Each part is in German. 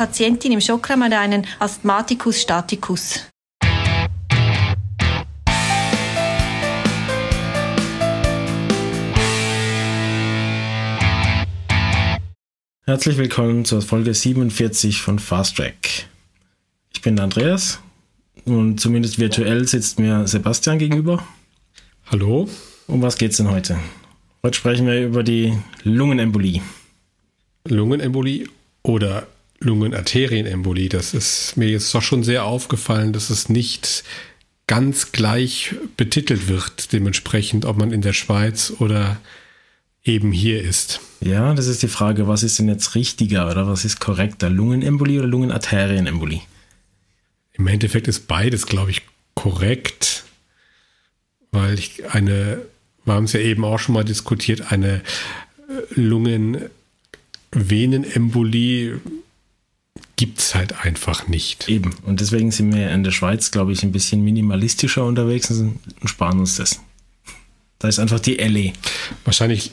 Patientin im Schokram hat einen Asthmaticus staticus. Herzlich willkommen zur Folge 47 von Fast Track. Ich bin Andreas und zumindest virtuell sitzt mir Sebastian gegenüber. Hallo. Um was geht's denn heute? Heute sprechen wir über die Lungenembolie. Lungenembolie oder Lungenarterienembolie. Das ist mir jetzt doch schon sehr aufgefallen, dass es nicht ganz gleich betitelt wird, dementsprechend, ob man in der Schweiz oder eben hier ist. Ja, das ist die Frage, was ist denn jetzt richtiger oder was ist korrekter? Lungenembolie oder Lungenarterienembolie? Im Endeffekt ist beides, glaube ich, korrekt, weil ich eine, wir haben es ja eben auch schon mal diskutiert, eine Lungenvenenembolie gibt es halt einfach nicht. Eben. Und deswegen sind wir in der Schweiz, glaube ich, ein bisschen minimalistischer unterwegs und sparen uns das. Da ist einfach die LE. Wahrscheinlich,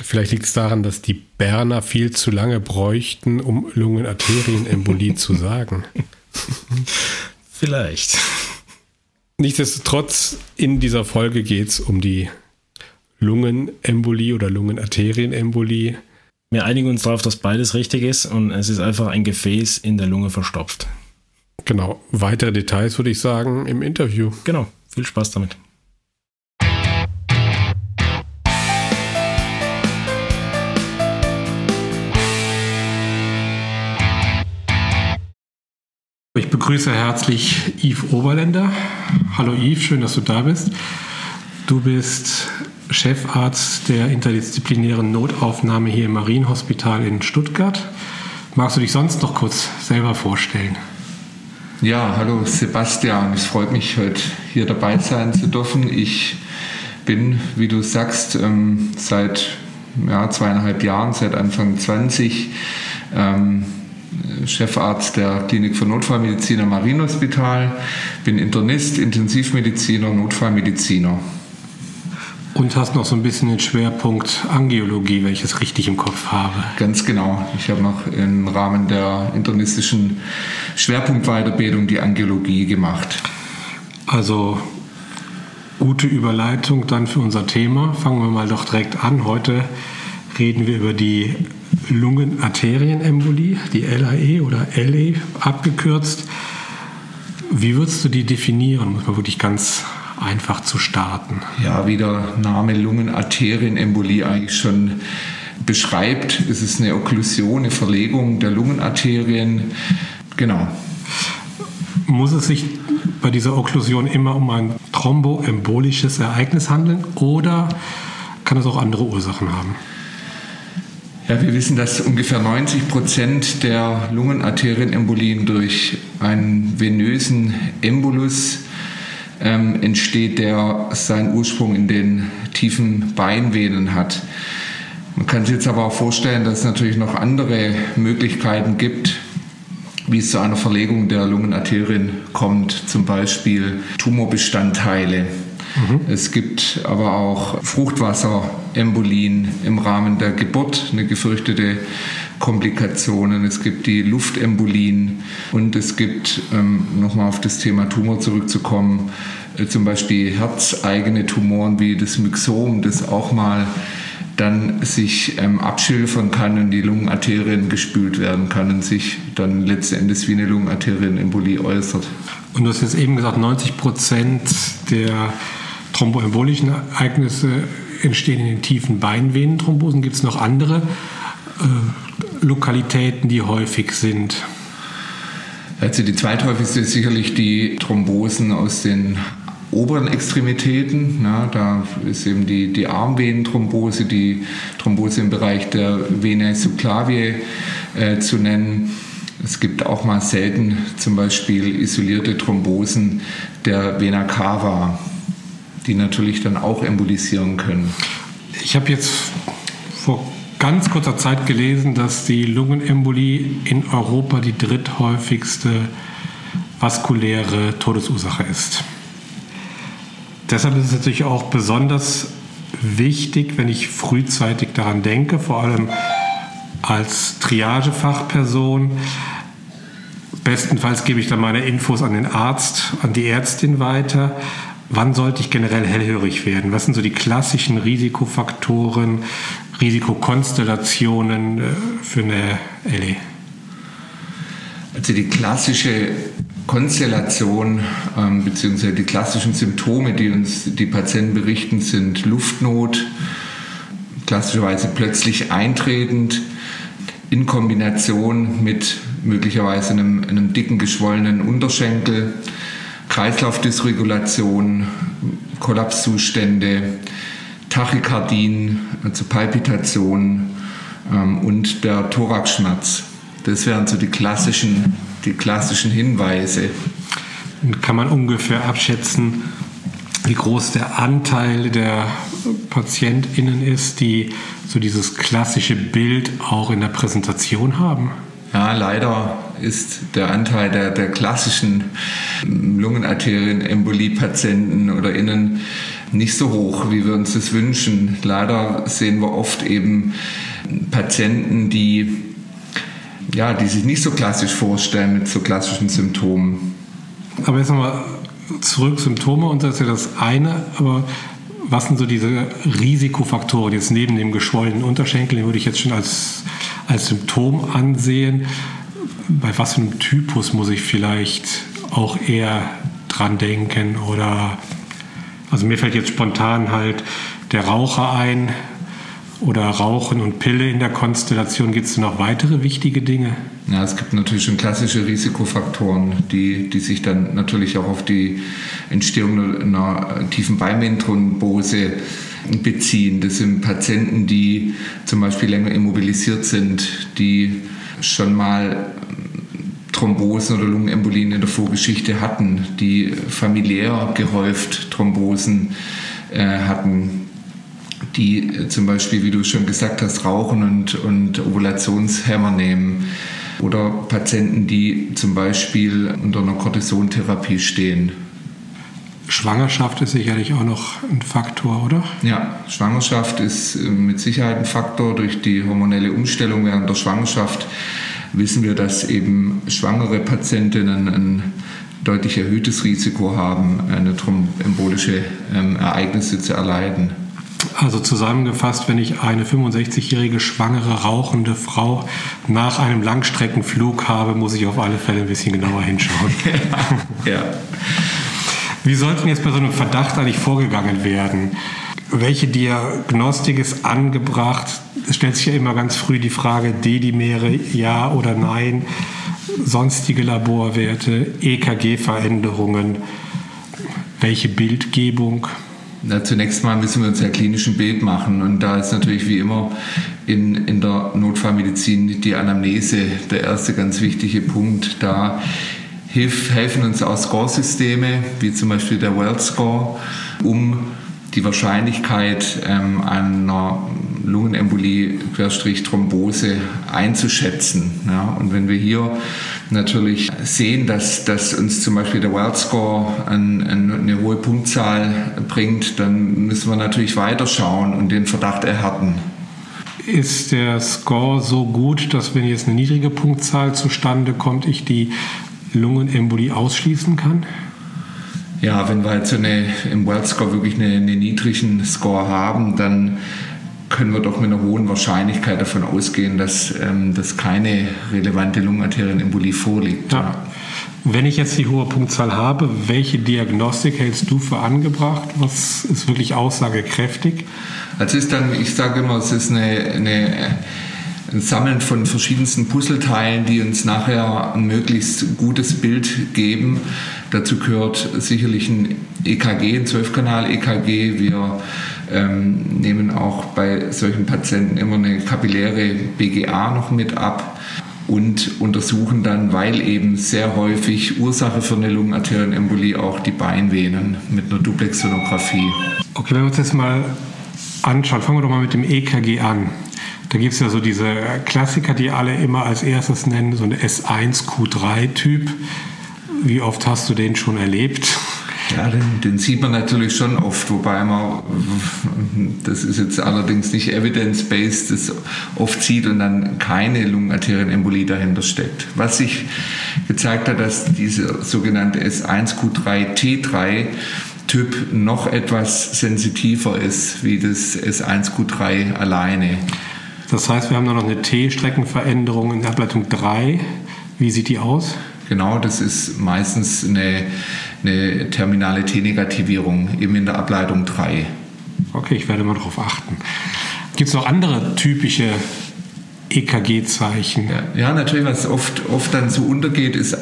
vielleicht liegt es daran, dass die Berner viel zu lange bräuchten, um Lungenarterienembolie zu sagen. Vielleicht. Nichtsdestotrotz, in dieser Folge geht es um die Lungenembolie oder Lungenarterienembolie. Wir einigen uns darauf, dass beides richtig ist und es ist einfach ein Gefäß in der Lunge verstopft. Genau. Weitere Details würde ich sagen im Interview. Genau. Viel Spaß damit. Ich begrüße herzlich Yves Oberländer. Hallo Yves, schön, dass du da bist. Du bist Chefarzt der interdisziplinären Notaufnahme hier im Marienhospital in Stuttgart. Magst du dich sonst noch kurz selber vorstellen? Ja, hallo Sebastian. Es freut mich, heute hier dabei sein zu dürfen. Ich bin, wie du sagst, ähm, seit ja, zweieinhalb Jahren, seit Anfang 20, ähm, Chefarzt der Klinik für Notfallmedizin am Marienhospital, bin Internist, Intensivmediziner, Notfallmediziner. Und hast noch so ein bisschen den Schwerpunkt Angiologie, wenn ich es richtig im Kopf habe. Ganz genau. Ich habe noch im Rahmen der internistischen Schwerpunktweiterbildung die Angiologie gemacht. Also gute Überleitung dann für unser Thema. Fangen wir mal doch direkt an. Heute reden wir über die Lungenarterienembolie, die LAE oder LE abgekürzt. Wie würdest du die definieren? Muss man wirklich ganz einfach zu starten. Ja, wie der Name Lungenarterienembolie eigentlich schon beschreibt, ist es eine Okklusion, eine Verlegung der Lungenarterien. Genau. Muss es sich bei dieser Okklusion immer um ein thromboembolisches Ereignis handeln oder kann es auch andere Ursachen haben? Ja, wir wissen, dass ungefähr 90 Prozent der Lungenarterienembolien durch einen venösen Embolus ähm, entsteht, der seinen Ursprung in den tiefen Beinvenen hat. Man kann sich jetzt aber auch vorstellen, dass es natürlich noch andere Möglichkeiten gibt, wie es zu einer Verlegung der Lungenarterien kommt, zum Beispiel Tumorbestandteile. Mhm. Es gibt aber auch Fruchtwasserembolien im Rahmen der Geburt, eine gefürchtete Komplikationen. Es gibt die Luftembolien und es gibt, ähm, nochmal auf das Thema Tumor zurückzukommen, äh, zum Beispiel herzeigene Tumoren wie das Myxom, das auch mal dann sich ähm, abschilfern kann und die Lungenarterien gespült werden kann und sich dann letzten Endes wie eine Lungenarterienembolie äußert. Und du hast jetzt eben gesagt, 90 Prozent der thromboembolischen Ereignisse entstehen in den tiefen Beinvenenthrombosen. Gibt es noch andere äh, Lokalitäten, die häufig sind? Also die zweithäufigste ist sicherlich die Thrombosen aus den oberen Extremitäten. Na, da ist eben die, die Armvenenthrombose, die Thrombose im Bereich der Vena subclaviae äh, zu nennen. Es gibt auch mal selten zum Beispiel isolierte Thrombosen der Vena cava, die natürlich dann auch embolisieren können. Ich habe jetzt vor ganz kurzer Zeit gelesen, dass die Lungenembolie in Europa die dritthäufigste vaskuläre Todesursache ist. Deshalb ist es natürlich auch besonders wichtig, wenn ich frühzeitig daran denke, vor allem als Triagefachperson, Bestenfalls gebe ich dann meine Infos an den Arzt, an die Ärztin weiter. Wann sollte ich generell hellhörig werden? Was sind so die klassischen Risikofaktoren, Risikokonstellationen äh, für eine LE? Also die klassische Konstellation ähm, bzw. die klassischen Symptome, die uns die Patienten berichten, sind Luftnot, klassischerweise plötzlich eintretend, in Kombination mit möglicherweise einem, einem dicken, geschwollenen Unterschenkel, Kreislaufdysregulation, Kollapszustände, Tachykardien, also Palpitationen ähm, und der Thoraxschmerz. Das wären so die klassischen, die klassischen Hinweise. Kann man ungefähr abschätzen, wie groß der Anteil der PatientInnen ist, die so dieses klassische Bild auch in der Präsentation haben? Ja, leider ist der Anteil der, der klassischen Lungenarterienembolie-Patienten oder Innen nicht so hoch, wie wir uns das wünschen. Leider sehen wir oft eben Patienten, die, ja, die sich nicht so klassisch vorstellen mit so klassischen Symptomen. Aber jetzt nochmal zurück, Symptome und das ist ja das eine, aber was sind so diese Risikofaktoren jetzt neben dem geschwollenen Unterschenkel, den würde ich jetzt schon als, als Symptom ansehen. Bei was für einem Typus muss ich vielleicht auch eher dran denken oder also mir fällt jetzt spontan halt der Raucher ein oder Rauchen und Pille in der Konstellation. Gibt es noch weitere wichtige Dinge? Ja, es gibt natürlich schon klassische Risikofaktoren, die, die sich dann natürlich auch auf die Entstehung einer tiefen Beinvenenthrombose beziehen. Das sind Patienten, die zum Beispiel länger immobilisiert sind, die schon mal Thrombosen oder Lungenembolien in der Vorgeschichte hatten, die familiär gehäuft Thrombosen äh, hatten, die äh, zum Beispiel, wie du schon gesagt hast, rauchen und, und Ovulationshämmer nehmen oder Patienten, die zum Beispiel unter einer Cortisontherapie stehen. Schwangerschaft ist sicherlich auch noch ein Faktor, oder? Ja, Schwangerschaft ist äh, mit Sicherheit ein Faktor durch die hormonelle Umstellung während der Schwangerschaft wissen wir, dass eben schwangere Patientinnen ein deutlich erhöhtes Risiko haben, eine thromboembolische ähm, Ereignisse zu erleiden. Also zusammengefasst, wenn ich eine 65-jährige schwangere rauchende Frau nach einem Langstreckenflug habe, muss ich auf alle Fälle ein bisschen genauer hinschauen. ja. ja. Wie sollten jetzt bei so einem Verdacht eigentlich vorgegangen werden? Welche Diagnostik ist angebracht? Es stellt sich ja immer ganz früh die Frage, Dedimere, ja oder nein, sonstige Laborwerte, EKG-Veränderungen, welche Bildgebung? Na, zunächst mal müssen wir uns ja klinischen Bild machen und da ist natürlich wie immer in, in der Notfallmedizin die Anamnese der erste ganz wichtige Punkt. Da hilf, helfen uns auch Score-Systeme, wie zum Beispiel der World Score, um die Wahrscheinlichkeit ähm, einer Lungenembolie-Thrombose einzuschätzen. Ja? Und wenn wir hier natürlich sehen, dass, dass uns zum Beispiel der World Score ein, ein, eine hohe Punktzahl bringt, dann müssen wir natürlich weiterschauen und den Verdacht erhärten. Ist der Score so gut, dass wenn jetzt eine niedrige Punktzahl zustande kommt, ich die Lungenembolie ausschließen kann? Ja, wenn wir so eine, im World Score wirklich einen eine niedrigen Score haben, dann können wir doch mit einer hohen Wahrscheinlichkeit davon ausgehen, dass, ähm, dass keine relevante Lungenarterienembolie vorliegt. Ja. Wenn ich jetzt die hohe Punktzahl habe, welche Diagnostik hältst du für angebracht? Was ist wirklich aussagekräftig? Also ist dann, ich sage immer, es ist eine, eine ein Sammeln von verschiedensten Puzzleteilen, die uns nachher ein möglichst gutes Bild geben. Dazu gehört sicherlich ein EKG, ein 12-Kanal-EKG. Wir ähm, nehmen auch bei solchen Patienten immer eine kapilläre BGA noch mit ab und untersuchen dann, weil eben sehr häufig Ursache für eine Lungenarterienembolie auch die Beinvenen mit einer Duplexsonographie. Okay, wenn wir uns das mal anschauen, fangen wir doch mal mit dem EKG an. Da gibt es ja so diese Klassiker, die alle immer als erstes nennen, so ein S1Q3-Typ. Wie oft hast du den schon erlebt? Ja, den, den, sieht man natürlich schon oft, wobei man, das ist jetzt allerdings nicht evidence-based, das oft sieht und dann keine Lungenarterienembolie dahinter steckt. Was sich gezeigt hat, dass dieser sogenannte S1Q3T3 Typ noch etwas sensitiver ist wie das S1Q3 alleine. Das heißt, wir haben da noch eine T-Streckenveränderung in der Ableitung 3. Wie sieht die aus? Genau, das ist meistens eine, eine terminale T-Negativierung, eben in der Ableitung 3. Okay, ich werde mal darauf achten. Gibt es noch andere typische EKG-Zeichen? Ja, ja, natürlich, was oft, oft dann so untergeht, ist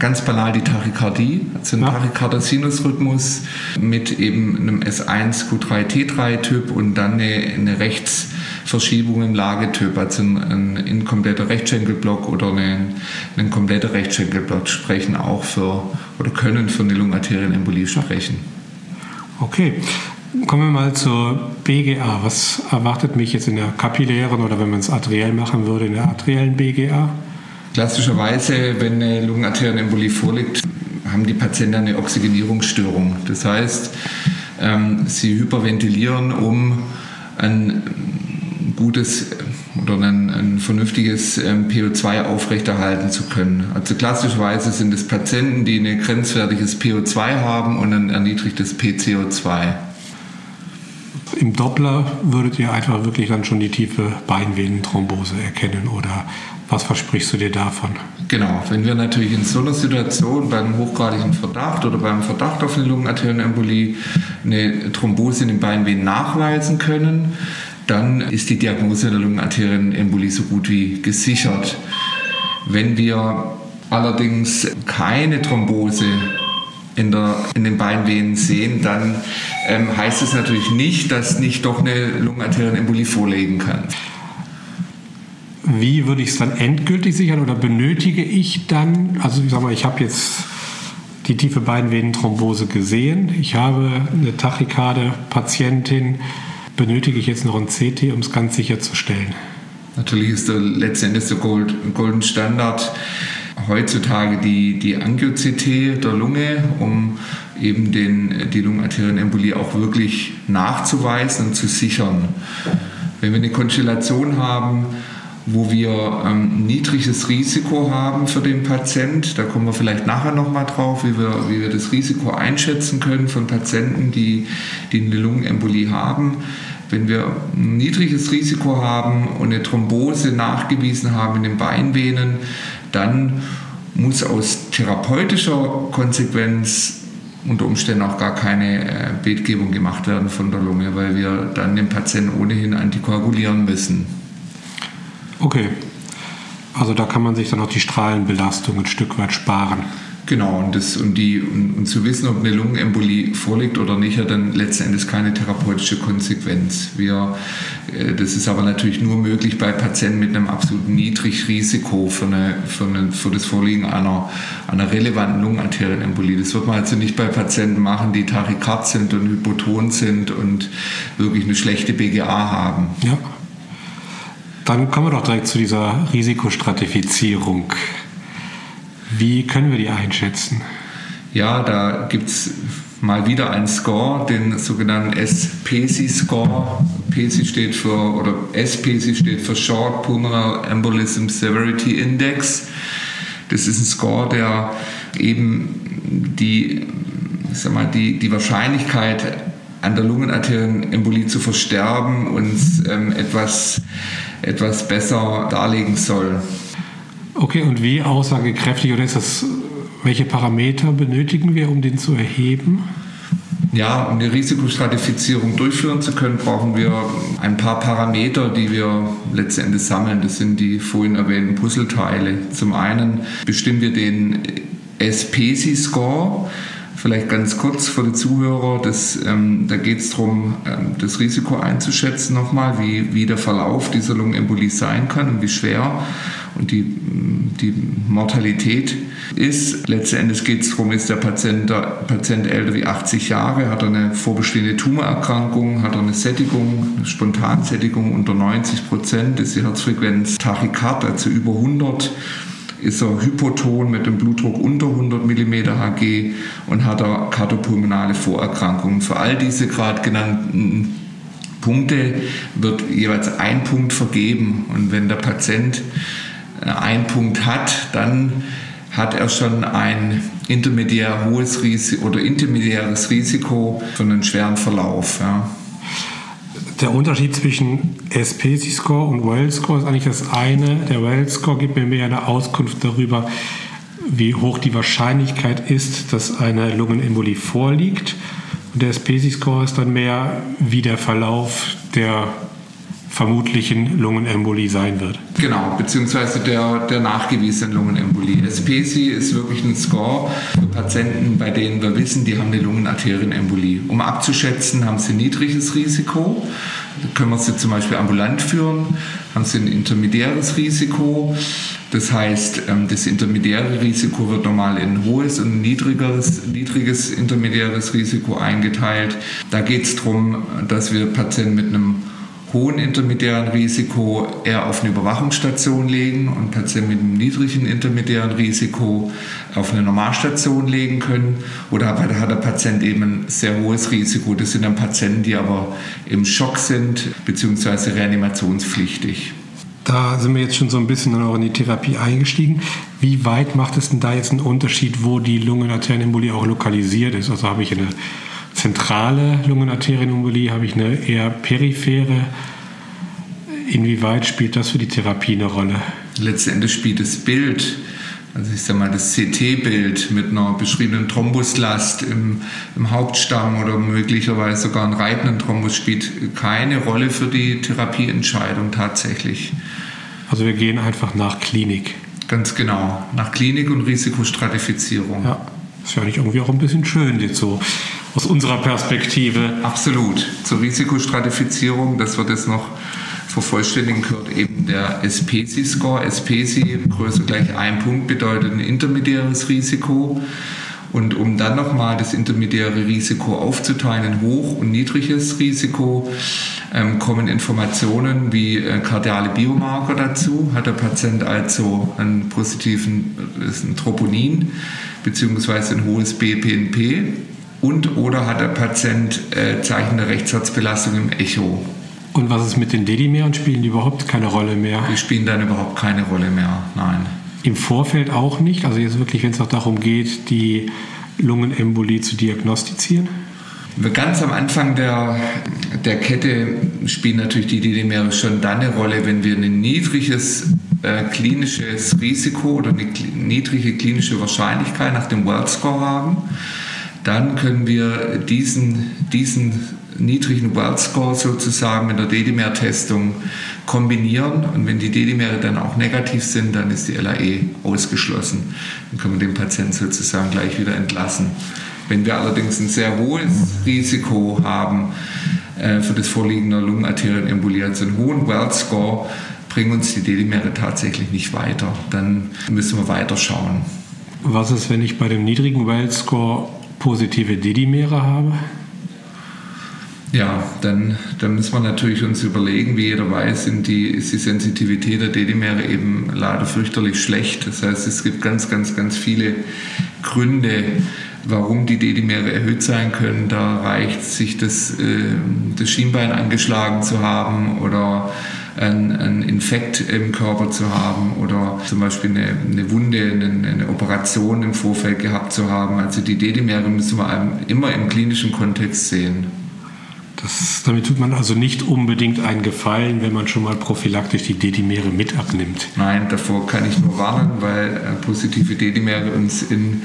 ganz banal die Tachykardie, also ein ja. tachykarder Sinusrhythmus mit eben einem S1Q3T3-Typ und dann eine, eine Rechtsverschiebung im Lagetyp, also ein, ein inkompletter Rechtschenkelblock oder ein, ein kompletter Rechtschenkelblock sprechen auch für oder können für eine Lungenarterienembolie sprechen. Okay. Kommen wir mal zur BGA. Was erwartet mich jetzt in der kapillären oder wenn man es arteriell machen würde, in der arteriellen BGA? Klassischerweise, wenn eine Lungenarterienembolie vorliegt, haben die Patienten eine Oxygenierungsstörung. Das heißt, ähm, sie hyperventilieren, um ein gutes oder ein, ein vernünftiges ähm, PO2 aufrechterhalten zu können. Also klassischerweise sind es Patienten, die ein grenzwertiges PO2 haben und ein erniedrigtes PCO2. Im Doppler würdet ihr einfach wirklich dann schon die tiefe Beinvenenthrombose erkennen oder was versprichst du dir davon? Genau, wenn wir natürlich in so einer Situation beim hochgradigen Verdacht oder beim Verdacht auf eine Lungenarterienembolie eine Thrombose in den Beinvenen nachweisen können, dann ist die Diagnose der Lungenarterienembolie so gut wie gesichert. Wenn wir allerdings keine Thrombose in, der, in den Beinvenen sehen, dann ähm, heißt es natürlich nicht, dass nicht doch eine Lungenarterienembolie vorliegen kann wie würde ich es dann endgültig sichern oder benötige ich dann, also ich sag mal, ich habe jetzt die tiefe Beinvenenthrombose gesehen, ich habe eine Tachykarde-Patientin, benötige ich jetzt noch ein CT, um es ganz sicherzustellen? Natürlich ist der letztendlich der Gold, Golden Standard heutzutage die, die Angio-CT der Lunge, um eben den, die Lungenarterienembolie auch wirklich nachzuweisen und zu sichern. Wenn wir eine Konstellation haben, wo wir ähm, niedriges Risiko haben für den Patient. Da kommen wir vielleicht nachher nochmal drauf, wie wir, wie wir das Risiko einschätzen können von Patienten, die, die eine Lungenembolie haben. Wenn wir ein niedriges Risiko haben und eine Thrombose nachgewiesen haben in den Beinvenen, dann muss aus therapeutischer Konsequenz unter Umständen auch gar keine äh, Beetgebung gemacht werden von der Lunge, weil wir dann den Patienten ohnehin antikoagulieren müssen. Okay. Also da kann man sich dann auch die Strahlenbelastung ein Stück weit sparen. Genau, und, das, und, die, und, und, zu wissen, ob eine Lungenembolie vorliegt oder nicht, hat dann letzten Endes keine therapeutische Konsequenz. Wir, äh, das ist aber natürlich nur möglich bei Patienten mit einem absoluten Niedrigrisiko für, eine, für, eine, für das Vorliegen einer, einer relevanten Lungenarterienembolie. Das wird man also nicht bei Patienten machen, die tachykard sind und hypoton sind und wirklich eine schlechte BGA haben. Ja. Dann kommen wir doch direkt zu dieser Risikostratifizierung. Wie können wir die einschätzen? Ja, da gibt es mal wieder einen Score, den sogenannten SPSI-Score. PSI steht für, oder SPSI steht für Short Pulmonary Embolism Severity Index. Das ist ein Score, der eben die, sag mal, die, die Wahrscheinlichkeit an der Lungenarterienembolie zu versterben uns ähm, etwas etwas besser darlegen soll. Okay, und wie aussagekräftig oder ist das, welche Parameter benötigen wir, um den zu erheben? Ja, um eine Risikostratifizierung durchführen zu können, brauchen wir ein paar Parameter, die wir letztendlich sammeln. Das sind die vorhin erwähnten Puzzleteile. Zum einen bestimmen wir den SPSI-Score. Vielleicht ganz kurz für die Zuhörer, das, ähm, da geht es darum, ähm, das Risiko einzuschätzen nochmal, wie, wie der Verlauf dieser Lungenembolie sein kann und wie schwer und die, die Mortalität ist. Letzten Endes geht es darum, ist der Patient, der Patient älter wie 80 Jahre, hat er eine vorbestehende Tumorerkrankung, hat er eine Sättigung, eine Spontansättigung unter 90 Prozent, ist die Herzfrequenz Tachykard, also über 100 ist er hypoton mit dem Blutdruck unter 100 mm Hg und hat er kardiopulmonale Vorerkrankungen. Für all diese gerade genannten Punkte wird jeweils ein Punkt vergeben. Und wenn der Patient äh, einen Punkt hat, dann hat er schon ein intermediär hohes Risiko oder intermediäres Risiko für einen schweren Verlauf. Ja. Der Unterschied zwischen SPC-Score und Well-Score ist eigentlich das eine. Der Well-Score gibt mir mehr eine Auskunft darüber, wie hoch die Wahrscheinlichkeit ist, dass eine Lungenembolie vorliegt. Und der SPC-Score ist dann mehr, wie der Verlauf der vermutlichen Lungenembolie sein wird. Genau, beziehungsweise der, der nachgewiesenen Lungenembolie. SPSI ist wirklich ein Score für Patienten, bei denen wir wissen, die haben eine Lungenarterienembolie. Um abzuschätzen, haben sie ein niedriges Risiko. Können wir sie zum Beispiel ambulant führen, haben sie ein intermediäres Risiko. Das heißt, ähm, das intermediäre Risiko wird normal in ein hohes und ein niedrigeres, niedriges intermediäres Risiko eingeteilt. Da geht es darum, dass wir Patienten mit einem hohen intermediären Risiko eher auf eine Überwachungsstation legen und Patienten mit einem niedrigen intermediären Risiko auf eine Normalstation legen können. Oder hat der Patient eben ein sehr hohes Risiko. Das sind dann Patienten, die aber im Schock sind bzw. reanimationspflichtig. Da sind wir jetzt schon so ein bisschen in die Therapie eingestiegen. Wie weit macht es denn da jetzt einen Unterschied, wo die Lungenarterienembolie auch lokalisiert ist? Also habe ich eine zentrale Lungenarterienembolie, habe ich eine eher periphere. Inwieweit spielt das für die Therapie eine Rolle? Letztendlich spielt das Bild, also ich sage mal das CT-Bild mit einer beschriebenen Thrombuslast im, im, Hauptstamm oder möglicherweise sogar einen reitenden Thrombus spielt keine Rolle für die Therapieentscheidung tatsächlich. Also wir gehen einfach nach Klinik. Ganz genau, nach Klinik und Risikostratifizierung. Ja, ist ja nicht irgendwie auch ein bisschen schön jetzt so aus unserer Perspektive. Absolut. Zur Risikostratifizierung, das wird jetzt noch vervollständigen, gehört eben der SPSI-Score. SPSI, Größe gleich ein Punkt, bedeutet ein intermediäres Risiko. Und um dann nochmal das intermediäre Risiko aufzuteilen in hoch- und niedriges Risiko, ähm, kommen Informationen wie äh, kardiale Biomarker dazu. Hat der Patient also einen positiven äh, ein Troponin beziehungsweise ein hohes BPNP und oder hat der Patient äh, Zeichen der Rechtsherzbelastung im Echo. Und was ist mit den Dedimeren? Spielen die überhaupt keine Rolle mehr? Die spielen dann überhaupt keine Rolle mehr, nein. Im Vorfeld auch nicht? Also jetzt wirklich, wenn es auch darum geht, die Lungenembolie zu diagnostizieren? Ganz am Anfang der, der Kette spielen natürlich die Dedimere schon dann eine Rolle, wenn wir ein niedriges äh, klinisches Risiko oder eine niedrige klinische Wahrscheinlichkeit nach dem World Score haben dann können wir diesen, diesen niedrigen World Score sozusagen mit der DDMR-Testung kombinieren. Und wenn die DDMR dann auch negativ sind, dann ist die LAE ausgeschlossen. Dann können wir den Patienten sozusagen gleich wieder entlassen. Wenn wir allerdings ein sehr hohes Risiko haben äh, für das Vorliegen der Lungenarterienembolie, also einen hohen World Score, bringen uns die DDMR tatsächlich nicht weiter. Dann müssen wir weiter schauen. Was ist, wenn ich bei dem niedrigen World Score positive Dedimere habe? Ja, dann, dann müssen wir natürlich uns überlegen, wie jeder weiß, sind die, ist die Sensitivität der Dedimere eben leider fürchterlich schlecht. Das heißt, es gibt ganz, ganz, ganz viele Gründe, warum die Dedimere erhöht sein können. Da reicht sich das, äh, das Schienbein angeschlagen zu haben oder einen, Infekt im Körper zu haben oder zum Beispiel eine, eine Wunde, eine, eine, Operation im Vorfeld gehabt zu haben. Also die Dedimere müssen wir immer im klinischen Kontext sehen. Das, damit tut man also nicht unbedingt einen Gefallen, wenn man schon mal prophylaktisch die Dedimere mit abnimmt. Nein, davor kann ich nur warnen, weil äh, positive Dedimere uns in,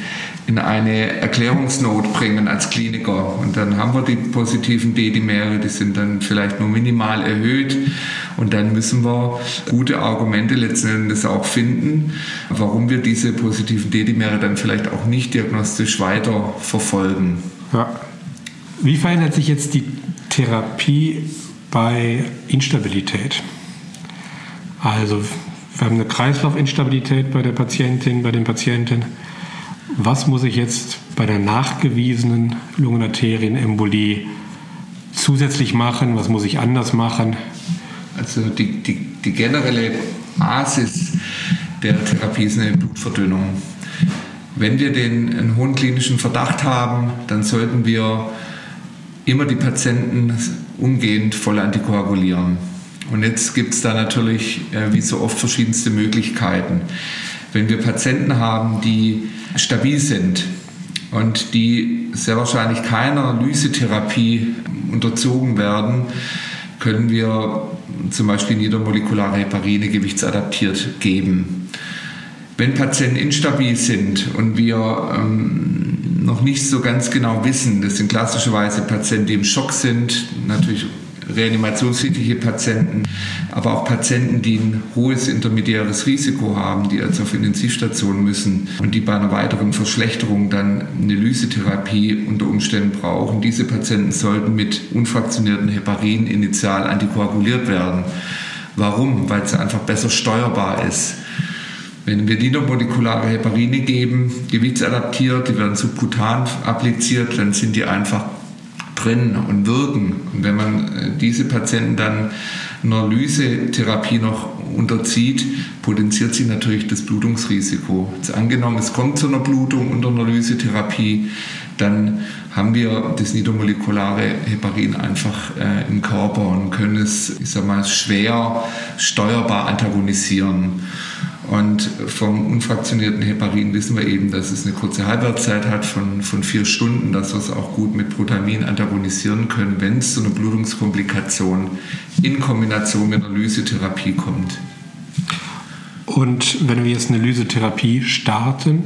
in eine Erklärungsnot bringen als Kliniker. Und dann haben wir die positiven Dedimere, die sind dann vielleicht nur minimal erhöht. Und dann müssen wir gute Argumente letzten Endes auch finden, warum wir diese positiven Dedimere dann vielleicht auch nicht diagnostisch weiter verfolgen. Ja. Wie verändert sich jetzt die Therapie bei Instabilität. Also wir haben eine Kreislaufinstabilität bei der Patientin, bei den Patienten. Was muss ich jetzt bei der nachgewiesenen Lungenarterienembolie zusätzlich machen? Was muss ich anders machen? Also die, die, die generelle Basis der Therapie ist eine Blutverdünnung. Wenn wir den, einen hohen klinischen Verdacht haben, dann sollten wir immer die Patienten umgehend voll antikoagulieren. Und jetzt gibt es da natürlich, äh, wie so oft, verschiedenste Möglichkeiten. Wenn wir Patienten haben, die stabil sind und die sehr wahrscheinlich keiner Lysetherapie unterzogen werden, können wir zum Beispiel niedermolekulare Heparine gewichtsadaptiert geben. Wenn Patienten instabil sind und wir ähm, noch nicht so ganz genau wissen, das sind klassischerweise Patienten, die im Schock sind, natürlich reanimationspflichtige Patienten, aber auch Patienten, die ein hohes intermediäres Risiko haben, die also auf Intensivstationen müssen und die bei einer weiteren Verschlechterung dann eine Lysetherapie unter Umständen brauchen. Diese Patienten sollten mit unfraktionierten Heparin initial antikoaguliert werden. Warum? Weil es einfach besser steuerbar ist. Wenn wir niedermolekulare Heparine geben, gewichtsadaptiert, die werden subkutan appliziert, dann sind die einfach drin und wirken. Und wenn man äh, diese Patienten dann einer Lysetherapie noch unterzieht, potenziert sich natürlich das Blutungsrisiko. Jetzt angenommen, es kommt zu einer Blutung unter einer Lysetherapie, dann haben wir das niedermolekulare Heparin einfach äh, im Körper und können es, ich sag mal, schwer steuerbar antagonisieren. Und vom unfraktionierten Heparin wissen wir eben, dass es eine kurze Halbwertszeit hat von, von vier Stunden, dass wir es auch gut mit Protamin antagonisieren können, wenn es zu einer Blutungskomplikation in Kombination mit einer Lysetherapie kommt. Und wenn wir jetzt eine Lysetherapie starten,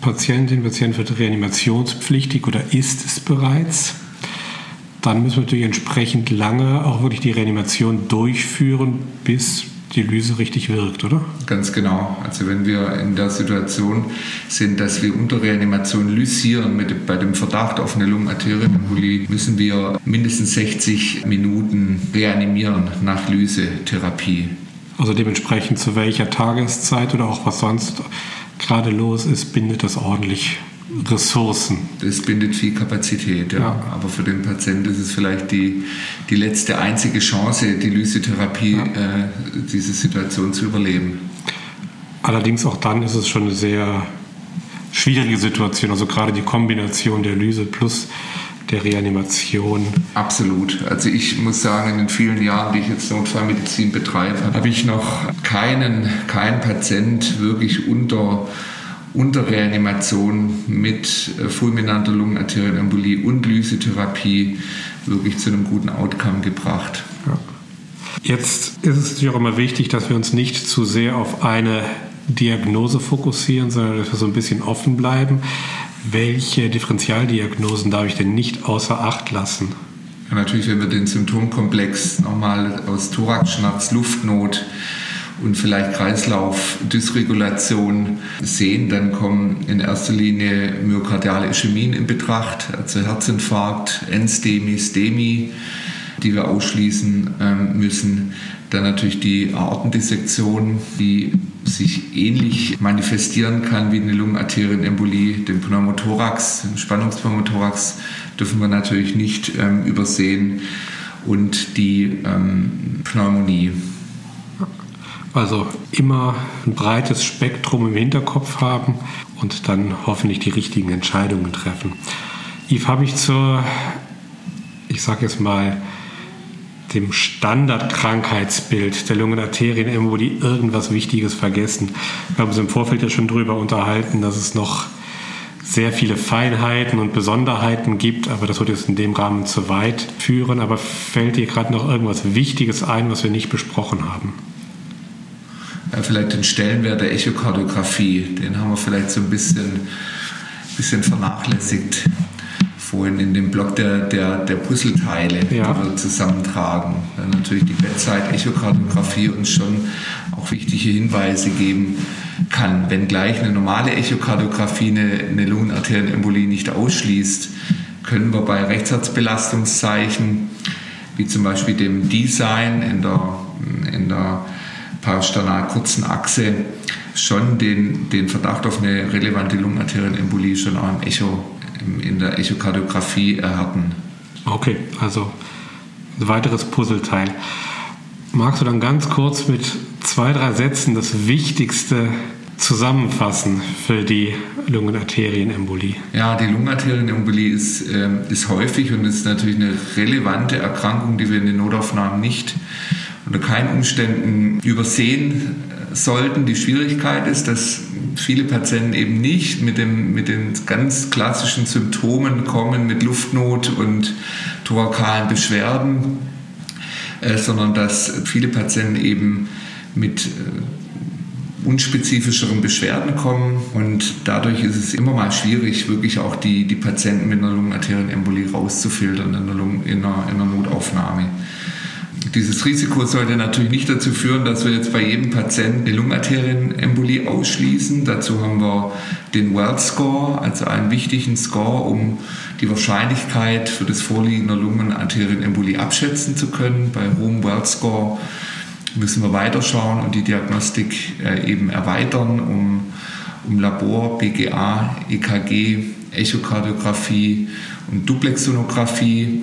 Patientin, Patient wird reanimationspflichtig oder ist es bereits, dann müssen wir natürlich entsprechend lange auch wirklich die Reanimation durchführen, bis die Lyse richtig wirkt, oder? Ganz genau. Also wenn wir in der Situation sind, dass wir unter Reanimation lysieren mit, bei dem Verdacht auf eine Lungenarterienembolie, müssen wir mindestens 60 Minuten reanimieren nach Lysetherapie. Also dementsprechend zu welcher Tageszeit oder auch was sonst gerade los ist, bindet das ordentlich Ressourcen. Das bindet viel Kapazität, ja. ja. Aber für den Patienten ist es vielleicht die, die letzte einzige Chance, die Lysetherapie, ja. äh, diese Situation zu überleben. Allerdings auch dann ist es schon eine sehr schwierige Situation. Also gerade die Kombination der Lyse plus der Reanimation. Absolut. Also ich muss sagen, in den vielen Jahren, die ich jetzt Notfallmedizin betreibe, habe ich noch keinen, keinen Patient wirklich unter unter Reanimation mit äh, fulminanter Lungenarterienembolie und Lysetherapie wirklich zu einem guten Outcome gebracht. Ja. Jetzt ist es natürlich auch immer wichtig, dass wir uns nicht zu sehr auf eine Diagnose fokussieren, sondern dass wir so ein bisschen offen bleiben. Welche Differentialdiagnosen darf ich denn nicht außer Acht lassen? Ja, natürlich, wenn wir den Symptomkomplex nochmal aus Thoraxschmerz, Luftnot, und vielleicht Kreislaufdysregulation sehen, dann kommen in erster Linie myokardiale Ischämien in Betracht, also Herzinfarkt, Endstemi, Stemi, die wir ausschließen ähm, müssen. Dann natürlich die Aortendissektion, die sich ähnlich manifestieren kann wie eine Lungenarterienembolie. Den Pneumothorax, den Spannungspneumothorax dürfen wir natürlich nicht ähm, übersehen und die ähm, Pneumonie. Also immer ein breites Spektrum im Hinterkopf haben und dann hoffentlich die richtigen Entscheidungen treffen. Yves, habe ich zur, ich sage jetzt mal, dem Standardkrankheitsbild der Lungenarterienembolie irgendwas Wichtiges vergessen. Wir haben uns im Vorfeld ja schon darüber unterhalten, dass es noch sehr viele Feinheiten und Besonderheiten gibt, aber das wird jetzt in dem Rahmen zu weit führen. Aber fällt dir gerade noch irgendwas Wichtiges ein, was wir nicht besprochen haben? Vielleicht den Stellenwert der Echokardiographie, den haben wir vielleicht so ein bisschen, bisschen vernachlässigt vorhin in dem Block der, der, der Puzzleteile, ja. die wir zusammentragen. Weil natürlich die Bedside-Echokardiographie uns schon auch wichtige Hinweise geben kann. Wenngleich eine normale Echokardiographie eine, eine Lungenarterienembolie nicht ausschließt, können wir bei Rechtsherzbelastungszeichen, wie zum Beispiel dem Design in der, in der parasternal kurzen Achse schon den, den Verdacht auf eine relevante Lungenarterienembolie schon auch im Echo, in der Echokardiographie erhärten. Okay, also ein weiteres Puzzleteil. Magst du dann ganz kurz mit zwei, drei Sätzen das Wichtigste zusammenfassen für die Lungenarterienembolie? Ja, die Lungenarterienembolie ist, äh, ist häufig und ist natürlich eine relevante Erkrankung, die wir in den Notaufnahmen nicht unter keinen Umständen übersehen sollten. Die Schwierigkeit ist, dass viele Patienten eben nicht mit, dem, mit den ganz klassischen Symptomen kommen, mit Luftnot und thorakalen Beschwerden, äh, sondern dass viele Patienten eben mit äh, unspezifischeren Beschwerden kommen und dadurch ist es immer mal schwierig, wirklich auch die, die Patienten mit einer Lungenarterienembolie rauszufiltern in einer, Lungen, in einer, in einer Notaufnahme. Dieses Risiko sollte natürlich nicht dazu führen, dass wir jetzt bei jedem Patienten die Lungenarterienembolie ausschließen. Dazu haben wir den World Score, also einen wichtigen Score, um die Wahrscheinlichkeit für das Vorliegen der Lungenarterienembolie abschätzen zu können. Bei hohem World Score müssen wir weiterschauen und die Diagnostik äh, eben erweitern, um, um Labor, BGA, EKG, Echokardiographie und Duplexsonographie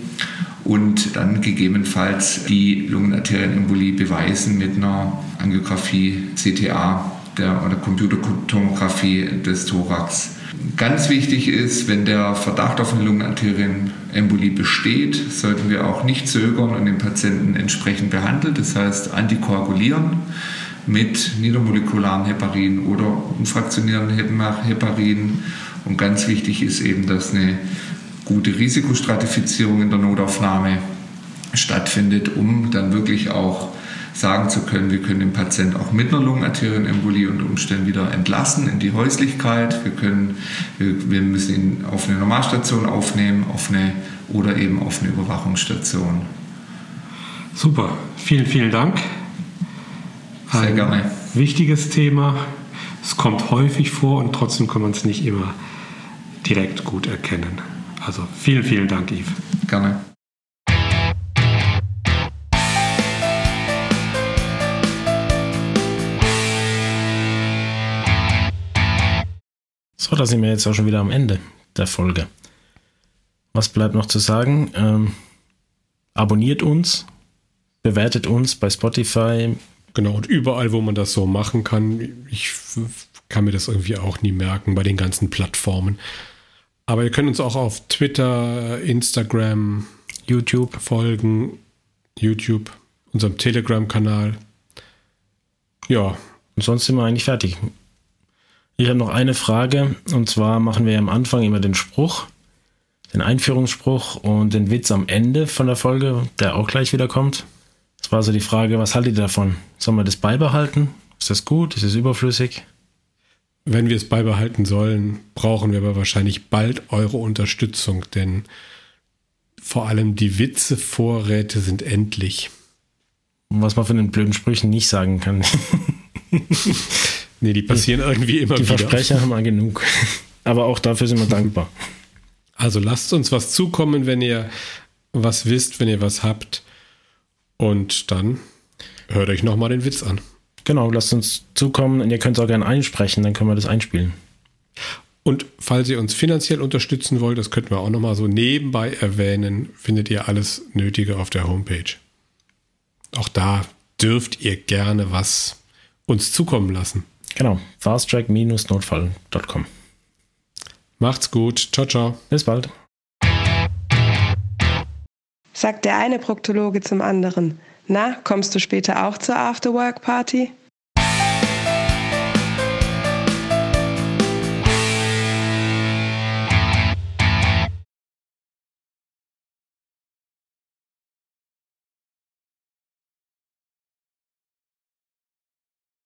und dann gegebenenfalls die Lungenarterienembolie beweisen mit einer Angiografie CTA der, oder Computertomographie des Thorax. Ganz wichtig ist, wenn der Verdacht auf eine Lungenarterienembolie besteht, sollten wir auch nicht zögern und den Patienten entsprechend behandeln, das heißt antikoagulieren mit niedermolekularen Heparin oder unfraktionierenden Heparin. Und ganz wichtig ist eben, dass eine gute Risikostratifizierung in der Notaufnahme stattfindet, um dann wirklich auch sagen zu können, wir können den Patienten auch mit einer Lungenarterienembolie unter Umständen wieder entlassen in die Häuslichkeit. Wir, können, wir, wir müssen ihn auf eine Normalstation aufnehmen auf eine, oder eben auf eine Überwachungsstation. Super, vielen, vielen Dank. Sehr Ein gerne. Wichtiges Thema. Es kommt häufig vor und trotzdem kann man es nicht immer direkt gut erkennen. Also vielen, vielen Dank, Yves. Gerne. So, da sind wir jetzt auch schon wieder am Ende der Folge. Was bleibt noch zu sagen? Ähm, abonniert uns, bewertet uns bei Spotify. Genau, und überall, wo man das so machen kann. Ich kann mir das irgendwie auch nie merken bei den ganzen Plattformen. Aber ihr könnt uns auch auf Twitter, Instagram, YouTube folgen, YouTube, unserem Telegram-Kanal. Ja. Und sonst sind wir eigentlich fertig. Ich habe noch eine Frage und zwar machen wir am Anfang immer den Spruch, den Einführungsspruch und den Witz am Ende von der Folge, der auch gleich wieder kommt. Das war so die Frage, was haltet ihr davon? Sollen wir das beibehalten? Ist das gut? Ist es überflüssig? Wenn wir es beibehalten sollen, brauchen wir aber wahrscheinlich bald eure Unterstützung, denn vor allem die Witze-Vorräte sind endlich. Was man von den blöden Sprüchen nicht sagen kann. nee, die passieren irgendwie immer die wieder. Die Versprecher haben wir genug. Aber auch dafür sind wir dankbar. Also lasst uns was zukommen, wenn ihr was wisst, wenn ihr was habt. Und dann hört euch nochmal den Witz an. Genau, lasst uns zukommen und ihr könnt es auch gerne einsprechen, dann können wir das einspielen. Und falls ihr uns finanziell unterstützen wollt, das könnten wir auch nochmal so nebenbei erwähnen, findet ihr alles Nötige auf der Homepage. Auch da dürft ihr gerne was uns zukommen lassen. Genau, fasttrack-notfall.com. Macht's gut. Ciao, ciao. Bis bald. Sagt der eine Proktologe zum anderen. Na, kommst du später auch zur Afterwork-Party?